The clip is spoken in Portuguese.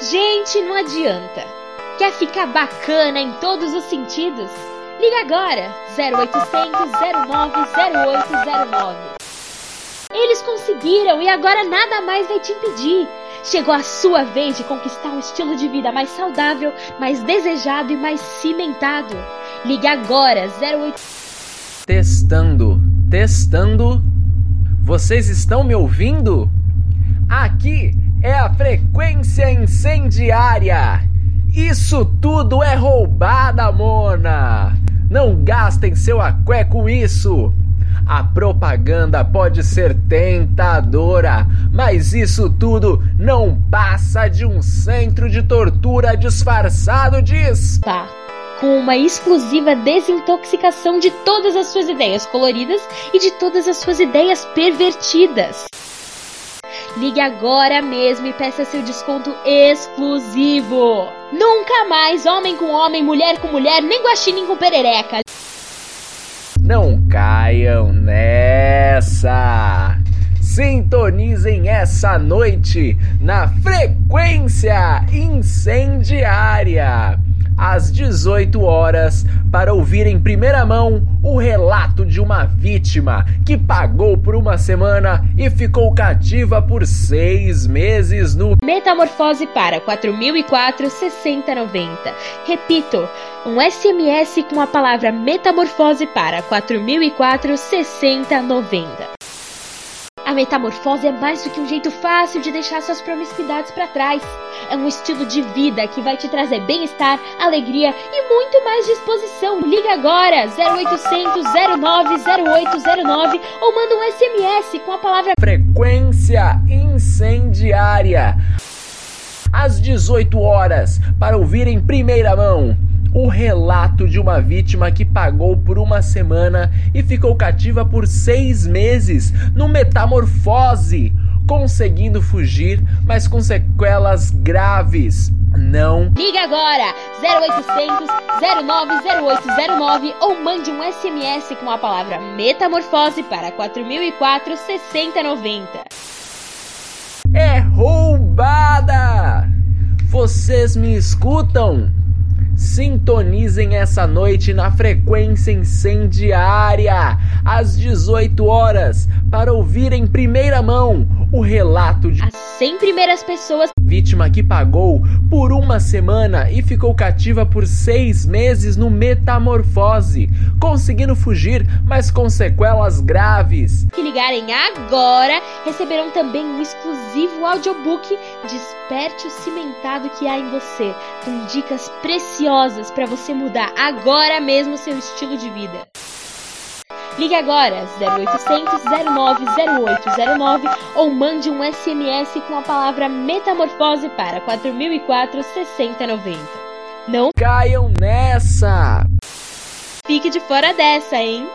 Gente, não adianta. Quer ficar bacana em todos os sentidos? Liga agora 0800 09 0809. Eles conseguiram e agora nada mais vai te impedir. Chegou a sua vez de conquistar um estilo de vida mais saudável, mais desejado e mais cimentado. Ligue agora 08 Testando, testando. Vocês estão me ouvindo? Aqui é a frequência incendiária. Isso tudo é roubada, Mona. Não gastem seu aqué com isso. A propaganda pode ser tentadora, mas isso tudo não passa de um centro de tortura disfarçado de spa. Com uma exclusiva desintoxicação de todas as suas ideias coloridas e de todas as suas ideias pervertidas. Ligue agora mesmo e peça seu desconto exclusivo. Nunca mais homem com homem, mulher com mulher, nem guaxinim com perereca. Não caiam nessa! Sintonizem essa noite na frequência incendiária às 18 horas para ouvir em primeira mão o relato de uma vítima que pagou por uma semana e ficou cativa por seis meses no Metamorfose para 4004 6090. Repito, um SMS com a palavra metamorfose para 4004 6090. Metamorfose é mais do que um jeito fácil de deixar suas promiscuidades para trás. É um estilo de vida que vai te trazer bem-estar, alegria e muito mais disposição. Liga agora 0800 09 0809 ou manda um SMS com a palavra frequência incendiária às 18 horas para ouvir em primeira mão o relato de uma vítima que pagou por uma semana e ficou cativa por seis meses no Metamorfose, conseguindo fugir, mas com sequelas graves. Não. Liga agora 0800 090809 ou mande um SMS com a palavra Metamorfose para 4004 6090. É roubada! Vocês me escutam? Sintonizem essa noite na frequência incendiária, às 18 horas, para ouvir em primeira mão o relato de as 100 primeiras pessoas vítima que pagou por uma semana e ficou cativa por seis meses no Metamorfose, conseguindo fugir, mas com sequelas graves. Que ligarem agora receberão também um exclusivo audiobook Desperte o cimentado que há em você, com dicas preciosas para você mudar agora mesmo seu estilo de vida. Ligue agora 0800 09 0809 ou mande um SMS com a palavra Metamorfose para 4004 6090. Não caiam nessa! Fique de fora dessa, hein?